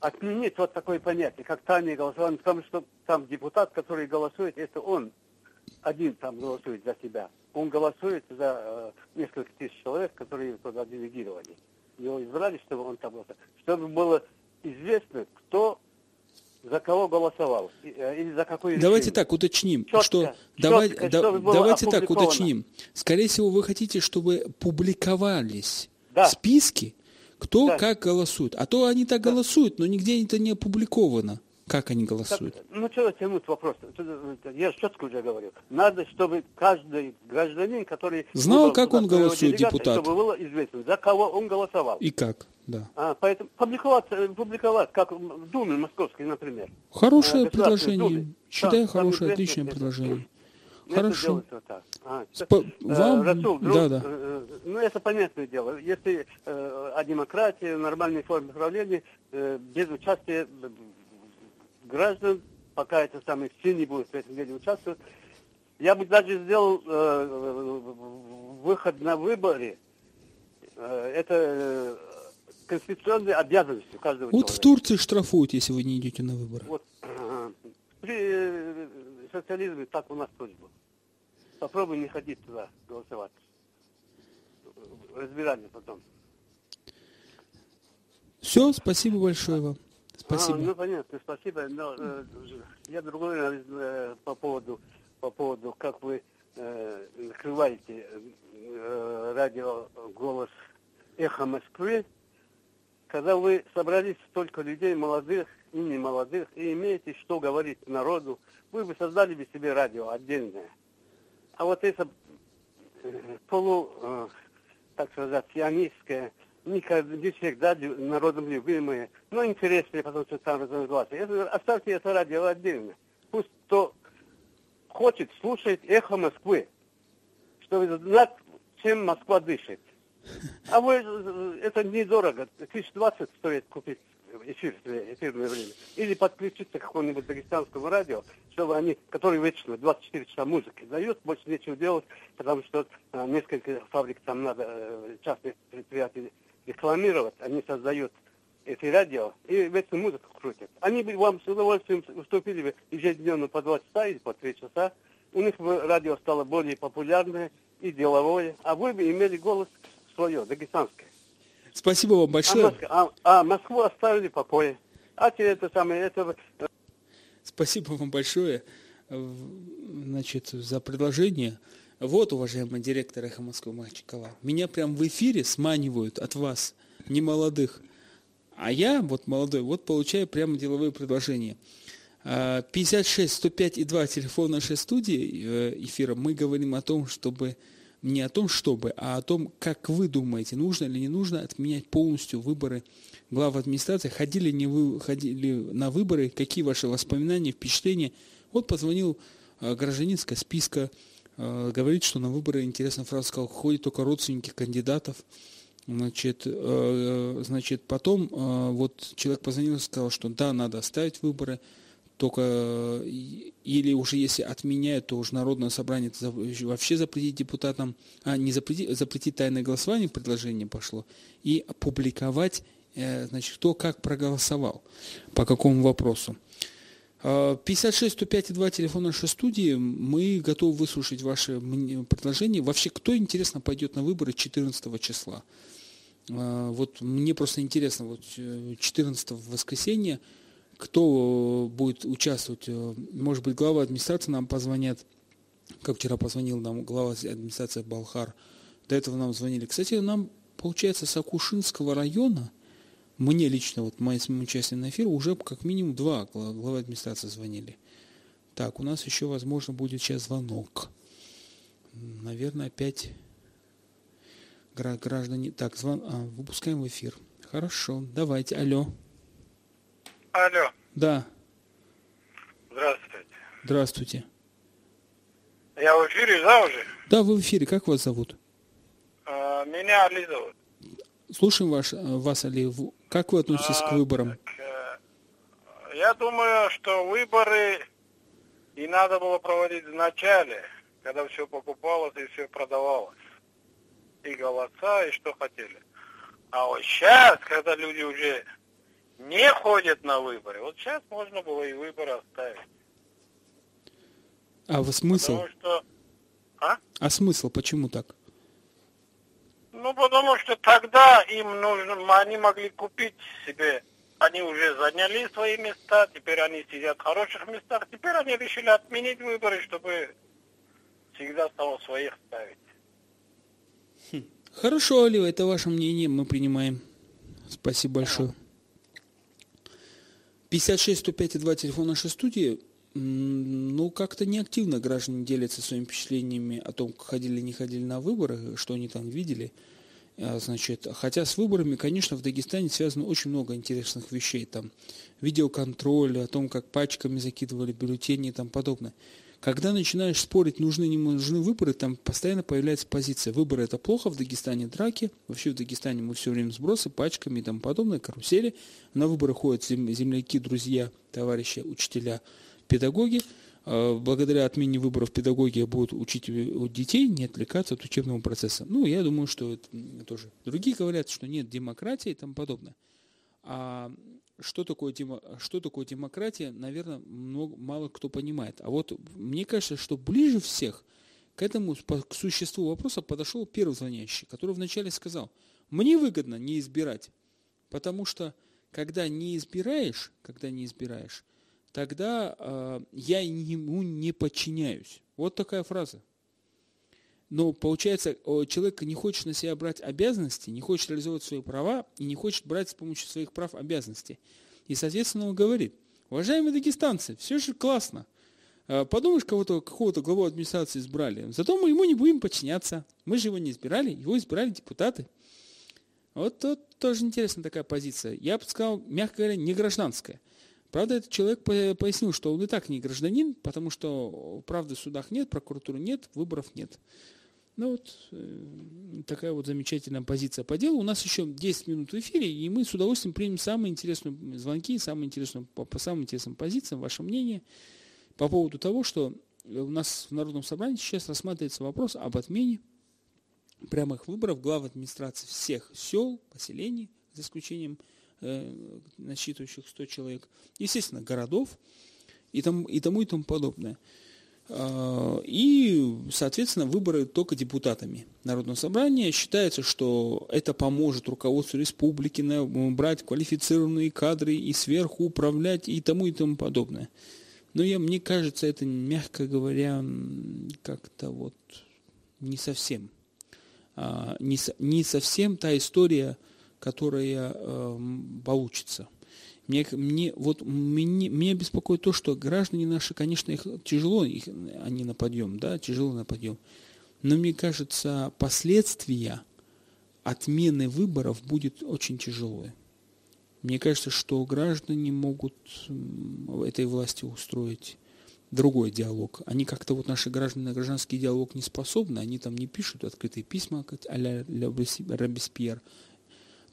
Отменить вот такое понятие, как тайное голосование, потому что там депутат, который голосует, это он один там голосует за себя. Он голосует за э, несколько тысяч человек, которые туда делегировали. Его избрали, чтобы он там голосовал. Чтобы было известно, кто за кого голосовал э, или за какой Давайте так уточним, четко, что четко, давай, да, давайте так уточним. Скорее всего, вы хотите, чтобы публиковались да. списки, кто да. как голосует. А то они так да. голосуют, но нигде это не опубликовано. Как они голосуют? Как- ну, что тянуть вопрос? Это- это Я четко уже говорил. Надо, чтобы каждый гражданин, который... Знал, как он голосует, депутат. Чтобы было известно, за кого он голосовал. И как? Да. А, поэтому публиковать, э, публиковать, как в Думе Московской, например. Хорошее А, предложение. Думе. Считаю, там хорошее, отличное это. предложение. Это Хорошо. вот так. А, Спа- э, вам- Расул, друг, да, да. э, ну это понятное дело. Если э, о демократии, нормальной форме правления, э, без участия граждан, пока это самое все не будут в этом деле участвовать, я бы даже сделал э, выход на выборы. Э, это э, конституционной обязанностью каждого Вот в человека. Турции штрафуют, если вы не идете на выборы. Вот при э, социализме так у нас тоже было. Попробуй не ходить туда голосовать. Разбирали потом. Все, спасибо большое вам. Спасибо. А, ну понятно, спасибо. Но э, я другой э, по поводу по поводу как вы э, накрываете э, радио голос эхо Москвы, когда вы собрались столько людей, молодых и не молодых, и имеете что говорить народу, вы бы создали бы себе радио отдельное. А вот это э, полу, э, так сказать, сионистское, ка- не всегда народом любимое, но интересное, потому что там разногласия. Это, оставьте это радио отдельно. Пусть кто хочет, слушает эхо Москвы, чтобы знать, чем Москва дышит. А вы, это недорого, тысяч двадцать стоит купить эфир, эфирное время. Или подключиться к какому-нибудь дагестанскому радио, чтобы они, которые вечно 24 часа музыки дают, больше нечего делать, потому что э, несколько фабрик там надо, э, частных предприятий рекламировать, они создают эти радио и вечно музыку крутят. Они бы вам с удовольствием уступили бы ежедневно по два часа или по три часа. У них бы радио стало более популярное и деловое, а вы бы имели голос свое, дагестанское. Спасибо вам А, большое. Моск- а- а Москву оставили покое. А те это самое, это э, Спасибо вам большое значит, за предложение. Вот, уважаемый директор «Эхо Москвы» Махачкала, меня прям в эфире сманивают от вас, не молодых. А я, вот молодой, вот получаю прямо деловые предложения. А, 56 105 и 2 телефон нашей студии э, эфира. Мы говорим о том, чтобы не о том, чтобы, а о том, как вы думаете, нужно или не нужно отменять полностью выборы глав администрации. Ходили не вы ходили на выборы, какие ваши воспоминания, впечатления? Вот позвонил э, гражданин списка, говорит, что на выборы, интересно, фраза сказал, ходят только родственники кандидатов. Значит, э, значит, потом э, вот человек позвонил и сказал, что да, надо оставить выборы, только э, или уже если отменяют, то уже народное собрание вообще запретить депутатам, а не запретить, запретить тайное голосование, предложение пошло, и опубликовать, э, значит, кто как проголосовал, по какому вопросу. А, 56 105 и 2 телефон нашей студии. Мы готовы выслушать ваши предложения. Вообще, кто, интересно, пойдет на выборы 14 числа? А, Вот мне просто интересно, вот э, 14 в воскресенье, кто э, будет участвовать? Э, Может быть, глава администрации нам позвонят, как вчера позвонил нам глава администрации Балхар. До этого нам звонили. Кстати, нам, получается, с Акушинского района, мне лично, вот моим участием на эфир, уже как минимум два гла- главы администрации звонили. Так, у нас еще, возможно, будет сейчас звонок. Наверное, опять гра- граждане... Так, звон... а, выпускаем в эфир. Хорошо, давайте. Алло. Алло, Да, здравствуйте. здравствуйте. Я в эфире, да, уже? Да, вы в эфире. Как вас зовут? А, Меня Али зовут. Слушаем ваш, э, вас, Али. Как вы относитесь к А, выборам? так, э, Я думаю, что выборы и надо было проводить в начале, когда все покупалось и все продавалось. И голоса, и что хотели. А вот сейчас, когда люди уже не ходят на выборы, вот сейчас можно было и выборы оставить. А вы смысл? Потому что... А? А смысл? Почему так? Ну, потому что тогда им нужно, они могли купить себе, они уже заняли свои места, теперь они сидят в хороших местах, теперь они решили отменить выборы, чтобы всегда стало своих ставить. Хорошо, Али, это ваше мнение, мы принимаем. Спасибо большое. 56 105 2 телефон нашей студии. Ну, как-то неактивно граждане делятся своими впечатлениями о том, ходили не ходили на выборы, что они там видели. А, значит, хотя с выборами, конечно, в Дагестане связано очень много интересных вещей. Там видеоконтроль, о том, как пачками закидывали бюллетени и тому подобное. Когда начинаешь спорить, нужны не нужны выборы, там постоянно появляется позиция. Выборы это плохо, в Дагестане драки. Вообще в Дагестане мы все время сбросы, пачками и тому подобное, карусели. На выборы ходят земляки, друзья, товарищи, учителя, педагоги. А, благодаря отмене выборов педагоги будут учить детей не отвлекаться от учебного процесса. Ну, я думаю, что это тоже. Другие говорят, что нет демократии и тому подобное. А что такое, демо, что такое демократия, наверное, много, мало кто понимает. А вот мне кажется, что ближе всех к этому, к существу вопроса подошел первый звонящий, который вначале сказал, мне выгодно не избирать, потому что когда не избираешь, когда не избираешь, тогда э, я ему не подчиняюсь. Вот такая фраза. Но получается, человек не хочет на себя брать обязанности, не хочет реализовывать свои права и не хочет брать с помощью своих прав обязанности. И, соответственно, он говорит, уважаемые дагестанцы, все же классно. А, подумаешь, кого-то, какого-то главу администрации избрали. Зато мы ему не будем подчиняться. Мы же его не избирали, его избирали депутаты. Вот тут тоже интересная такая позиция. Я бы сказал, мягко говоря, не гражданская. Правда, этот человек пояснил, что он и так не гражданин, потому что правды в судах нет, прокуратуры нет, выборов нет. Ну вот э, такая вот замечательная позиция по делу. У нас еще 10 минут в эфире, и мы с удовольствием примем самые интересные звонки, самые интересные, по, по самым интересным позициям, ваше мнение по поводу того, что у нас в Народном собрании сейчас рассматривается вопрос об отмене прямых выборов глав администрации всех сел, поселений, за исключением насчитывающих 100 человек, естественно, городов и, там, и тому и тому подобное. А, и, соответственно, выборы только депутатами Народного собрания. Считается, что это поможет руководству республики брать квалифицированные кадры и сверху управлять и тому и тому подобное. Но я, мне кажется, это, мягко говоря, как-то вот не совсем. А, не, не совсем та история, которая э, получится. Мне, мне, вот, мне, меня беспокоит то, что граждане наши, конечно, их тяжело, их, они на подъем, да, тяжело на подъем. Но мне кажется, последствия отмены выборов будет очень тяжелое. Мне кажется, что граждане могут этой власти устроить другой диалог. Они как-то вот наши граждане на гражданский диалог не способны, они там не пишут открытые письма а-ля Робеспьер.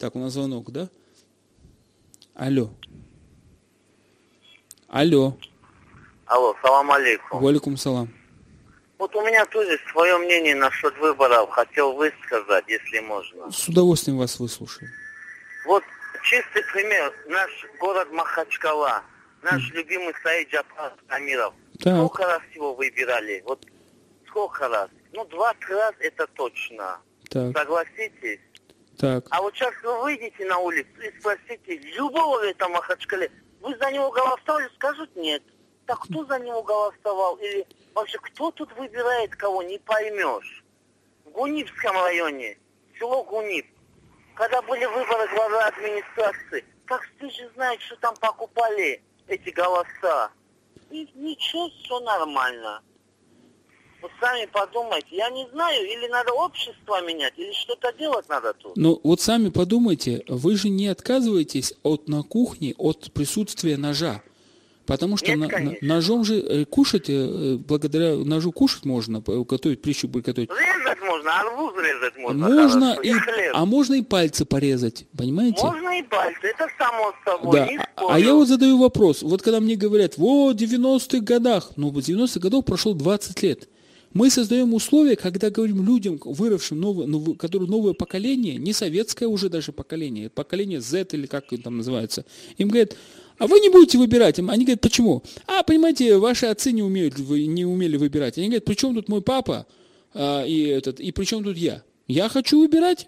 Так, у нас звонок, да? Алло. Алло. Алло, салам алейкум. Валикум салам. Вот у меня тоже свое мнение насчет выборов хотел высказать, если можно. С удовольствием вас выслушаю. Вот чистый пример. Наш город Махачкала, наш mm. любимый Саид Джапар Амиров. Так. Сколько раз его выбирали? Вот сколько раз? Ну, 20 раз это точно. Так. Согласитесь? Так. А вот сейчас вы выйдете на улицу и спросите любого в этом Махачкале, вы за него голосовали? Скажут нет. Так кто за него голосовал? Или вообще кто тут выбирает кого, не поймешь. В Гунипском районе, село Гунип, когда были выборы главы администрации, как ты же знаешь, что там покупали эти голоса. И ничего, все нормально. Вот сами подумайте. Я не знаю, или надо общество менять, или что-то делать надо тут. Ну, вот сами подумайте, вы же не отказываетесь от на кухне, от присутствия ножа. Потому что Нет, на, на, ножом же э, кушать, э, благодаря ножу кушать можно, готовить пищу приготовить. Резать можно, арбуз резать можно. Можно, и, а можно и пальцы порезать, понимаете? Можно и пальцы, это само собой. Да. А, а я вот задаю вопрос, вот когда мне говорят, вот в 90-х годах, ну в 90-х годах прошло 20 лет. Мы создаем условия, когда говорим людям, выросшим, новое, новое, которые новое поколение, не советское уже даже поколение, поколение Z или как там называется, им говорят, а вы не будете выбирать. Они говорят, почему? А, понимаете, ваши отцы не, умеют, не умели выбирать. Они говорят, при чем тут мой папа а, и, этот, и при чем тут я? Я хочу выбирать.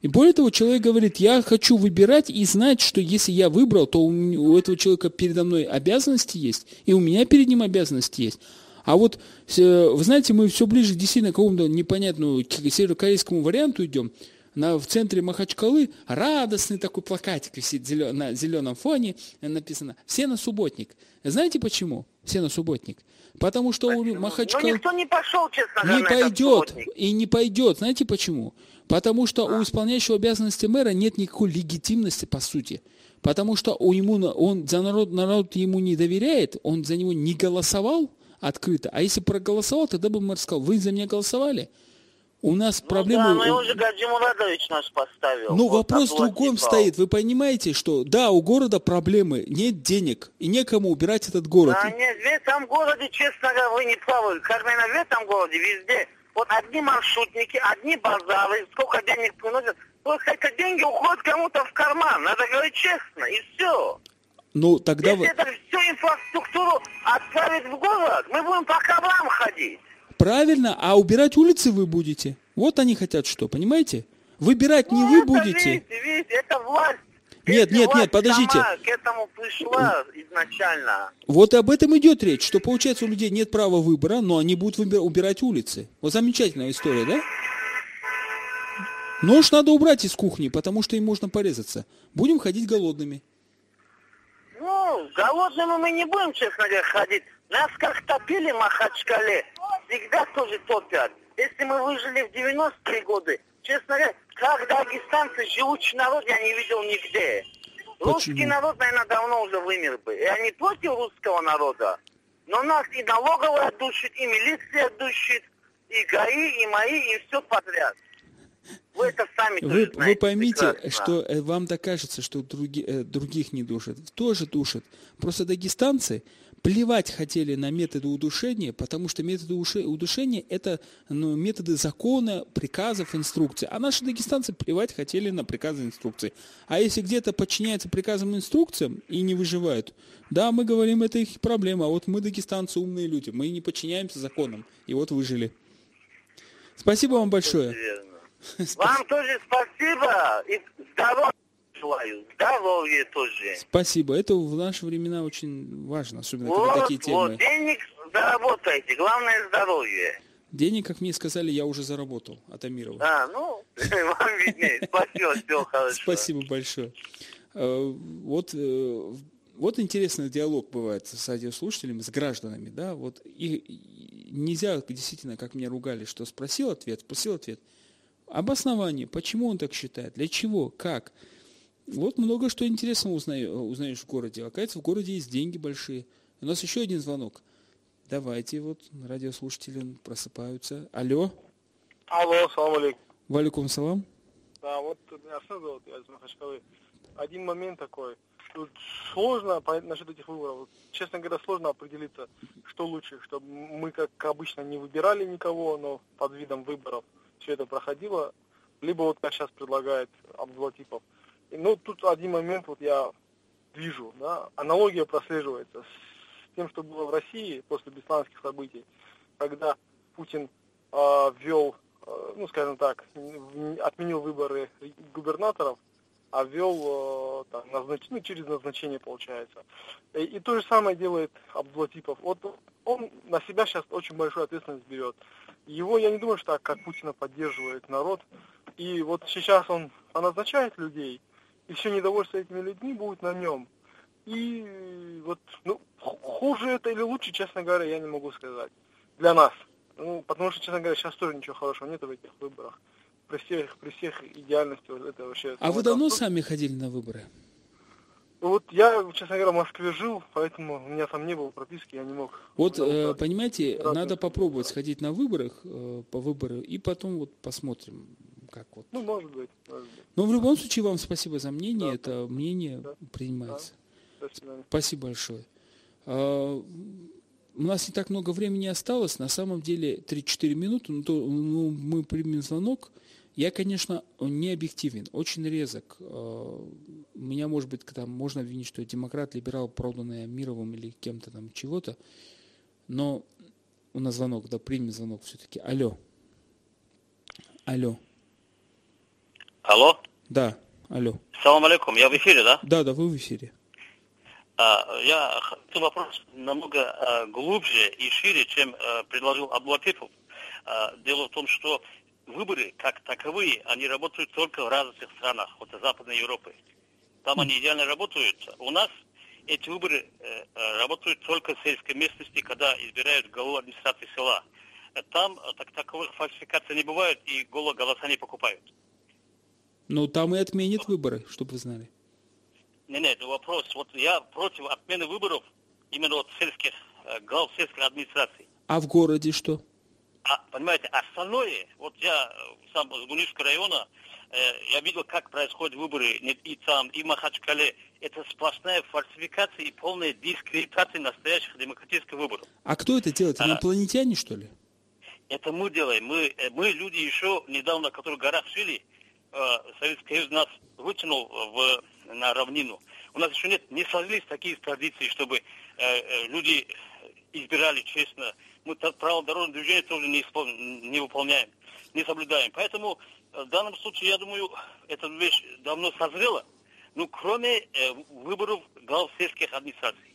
И более того, человек говорит, я хочу выбирать и знать, что если я выбрал, то у этого человека передо мной обязанности есть, и у меня перед ним обязанности есть. А вот, э, вы знаете, мы все ближе действительно к какому-то непонятному северокорейскому варианту идем. на, в центре Махачкалы радостный такой плакатик висит зелё, на зеленом фоне, написано «Все на субботник». Знаете почему? Все на субботник. Потому что у Махачкалы... Ну, никто не пошел, честно говоря, Не пойдет. И не пойдет. Знаете почему? Потому что у исполняющего обязанности мэра нет никакой легитимности, по сути. Потому что у ему, он за народ, народ ему не доверяет, он за него не голосовал открыто. А если проголосовал, тогда бы мэр сказал, вы за меня голосовали? У нас Ну проблемы... да, но его же Гаджи Мурадович наш поставил. ну, Вот, вопрос в другом Абдулатипов. стоит. Вы понимаете, что да, у города проблемы, нет денег, и некому убирать этот город. Да нет, в этом городе, честно говоря, вы не правы. Кармена, в этом городе везде. Вот одни маршрутники, одни базары, сколько денег приносят. Только это деньги уходят кому-то в карман. Надо говорить честно, и все. Ну, тогда Если вы... это всю инфраструктуру отправить в город, мы будем по коврам ходить. Правильно, а убирать улицы вы будете. Вот они хотят что, понимаете? Выбирать не Ну, вы это, будете. Видите, видите, это власть. Нет, Если нет, нет, подождите. сама к этому пришла изначально. Вот об этом идет речь, что получается у людей нет права выбора, но они будут убирать улицы. Вот замечательная история, да? Нож надо убрать из кухни, потому что им можно порезаться. Будем ходить голодными. Ну, голодными мы не будем, честно говоря, ходить. Нас как топили в Махачкале, всегда тоже топят. Если мы выжили в 90-е годы, честно говоря, как дагестанцы, живучий народ, я не видел нигде. Русский Почему? народ, наверное, давно уже вымер бы. Я не против русского народа, но нас и налоговая душит, и милиция душит, и ГАИ, и мои, и все подряд. Вы это сами Вы, тоже вы знаете поймите, прекрасно. что э, вам так кажется, что други- э, других не душат. Тоже душат. Просто дагестанцы плевать хотели на методы удушения, потому что методы уше- удушения – это ну, методы закона, приказов, инструкций. А наши дагестанцы плевать хотели на приказы, инструкции. А если где-то подчиняются приказам, инструкциям и не выживают, да, мы говорим, это их проблема. А вот мы, дагестанцы, умные люди, мы не подчиняемся законам. И вот выжили. Спасибо вам большое. Вам тоже спасибо и здоровья желаю. Здоровья тоже. Спасибо. Это в наши времена очень важно, особенно когда Вот, такие темы. вот, денег заработайте, главное здоровье. Денег, как мне сказали, я уже заработал от Амирова. А, ну, вам виднее. Спасибо, все хорошо. Спасибо большое. Э, Вот, э, вот интересный диалог бывает с радиослушателями, с гражданами, да, вот и нельзя действительно, как меня ругали, что спросил ответ, спросил ответ. Обоснование, почему он так считает, для чего, как. Вот много что интересного узнаешь в городе. Оказывается, в городе есть деньги большие. У нас еще один звонок. Давайте, вот радиослушатели просыпаются. Алло, Алло, салам алейкум. валикум салам. Да, вот меня Арсен зовут, я из Махачкалы. Один момент такой. Тут сложно понять насчет этих выборов. Честно говоря, сложно определиться, что лучше, чтобы мы, как обычно, не выбирали никого, но под видом выборов все это проходило, либо вот как сейчас предлагает Абдулатипов. И, ну, тут один момент вот я вижу, да, аналогия прослеживается с тем, что было в России после бесланских событий, когда Путин а, ввел, а, ну, скажем так, отменил выборы губернаторов, а ввел э, там, назнач- ну, через назначение, получается. И, и то же самое делает Абдулатипов. Вот он на себя сейчас очень большую ответственность берет. Его, я не думаю, что так, как Путина поддерживает народ. И вот сейчас он назначает людей, и все недовольство этими людьми будет на нем. И вот, ну, ху- хуже это или лучше, честно говоря, я не могу сказать. Для нас. Ну, потому что, честно говоря, сейчас тоже ничего хорошего нет в этих выборах. При всех, при всех идеальности это вообще... А вы давно сами ходили на выборы? Вот я, честно говоря, в Москве жил, поэтому у меня там не было прописки, я не мог. Вот, Ну, э, да. понимаете, Разные надо попробовать да. сходить на выборах, э, по выбору, и потом вот посмотрим, как вот. Ну, может быть, может быть. Но в любом случае вам спасибо за мнение, Да. это мнение Да. принимается. Свидания. Спасибо большое. А, У нас не так много времени осталось, на самом деле 3-4 минуты, но то, ну, мы примем звонок. Я, конечно, не объективен, очень резок. А, Меня, может быть, там можно обвинить, что я демократ, либерал, проданный Амировым или кем-то там чего-то. Но у нас звонок, да, примем звонок все-таки. Алло. Алло. Алло, Да, алло. салам алейкум, я в эфире, да? Да, да, вы в эфире. А, я хотел вопрос намного а, глубже и шире, чем а, предложил Абдулатипов. А, дело в том, что выборы, как таковые, они работают только в разных странах, вот Западной Европы. Там они идеально работают. У нас эти выборы э, э, работают только в сельской местности, когда избирают главу администрации села. Там э, так, таковых фальсификаций не бывает, и голо голоса не покупают. Ну, там и отменят выборы, чтобы вы знали. Нет, нет, вопрос. Вот я против отмены выборов именно вот сельских, э, глав сельской администрации. А в городе что? А, понимаете, остальное, вот я э, сам из Гунишского района, э, я видел, как происходят выборы и там, и Махачкале. Это сплошная фальсификация и полная дискредитация настоящих демократических выборов. А кто это делает? А. Инопланетяне, что ли? Это мы делаем. Мы, э, мы люди еще недавно, которые в горах жили, э, Советский Союз нас вытянул в, на равнину. У нас еще нет, не сложились такие традиции, чтобы э, э, люди избирали честно. Мы правила дорожного движения тоже не, испол- не выполняем, не соблюдаем. Поэтому э, в данном случае, я думаю, эта вещь давно созрела. Ну, кроме э, выборов глав сельских администраций,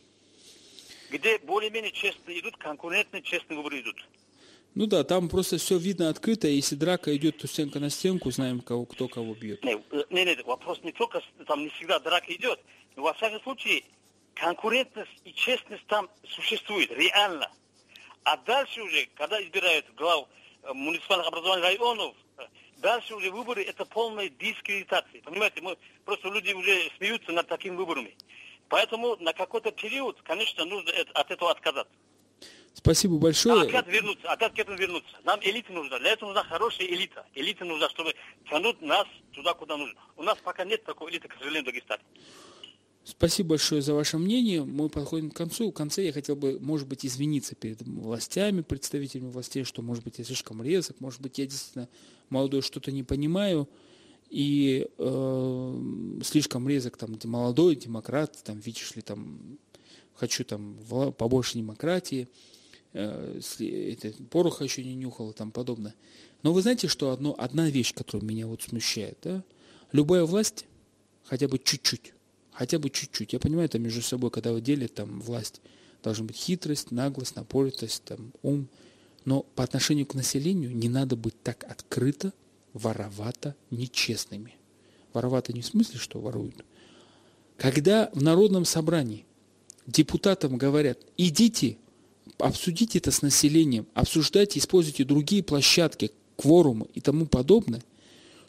где более-менее честно идут, конкурентные честные выборы идут. Ну да, там просто все видно открыто, если драка идет то стенка на стенку, знаем, кого, кто кого бьет. Не, э, не, не, вопрос не только, там не всегда драка идет, но во всяком случае конкурентность и честность там существует, реально. А дальше уже, когда избирают глав э, муниципальных образований районов, э, дальше уже выборы это полная дискредитация. Понимаете, мы просто люди уже смеются над такими выборами. Поэтому на какой-то период, конечно, нужно от этого отказаться. Спасибо А большое. опять вернуться, опять к этому вернуться. Нам элита нужна. Для этого нужна хорошая элита. Элита нужна, чтобы тянуть нас туда, куда нужно. У нас пока нет такой элиты, к сожалению, в Дагестане. Спасибо большое за ваше мнение. Мы подходим к концу. В конце я хотел бы, может быть, извиниться перед властями, представителями властей, что, может быть, я слишком резок, может быть, я действительно молодой что-то не понимаю и э, слишком резок, там, молодой демократ, там, видишь ли, там, хочу там побольше демократии, э, это, пороха еще не нюхал и тому подобное. Но вы знаете, что одно, одна вещь, которая меня вот смущает, да? Любая власть, хотя бы чуть-чуть, хотя бы чуть-чуть. Я понимаю, там между собой, когда вы делите там власть, должна быть хитрость, наглость, напоритость, там, ум. Но по отношению к населению не надо быть так открыто, воровато, нечестными. Воровато не в смысле, что воруют. Когда в народном собрании депутатам говорят, идите, обсудите это с населением, обсуждайте, используйте другие площадки, кворумы и тому подобное,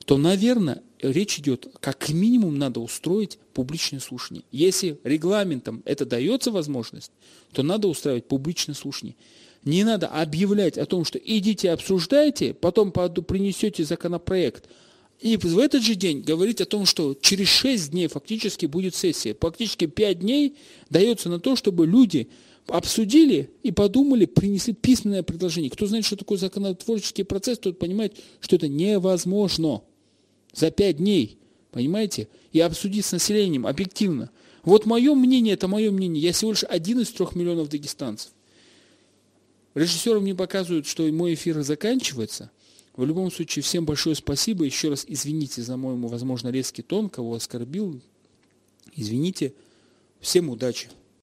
то, наверное, речь идет, как минимум надо устроить публичное слушание. Если регламентом это дается возможность, то надо устраивать публичное слушание. Не надо объявлять о том, что идите обсуждайте, потом принесете законопроект. И в этот же день говорить о том, что через 6 дней фактически будет сессия. Фактически 5 дней дается на то, чтобы люди обсудили и подумали, принесли письменное предложение. Кто знает, что такое законотворческий процесс, тот понимает, что это невозможно за пять дней, понимаете, и обсудить с населением объективно. Вот мое мнение, это мое мнение. Я всего лишь один из трех миллионов дагестанцев. Режиссеры мне показывают, что мой эфир заканчивается. В любом случае, всем большое спасибо. Еще раз извините за мой, возможно, резкий тон, кого оскорбил. Извините. Всем удачи.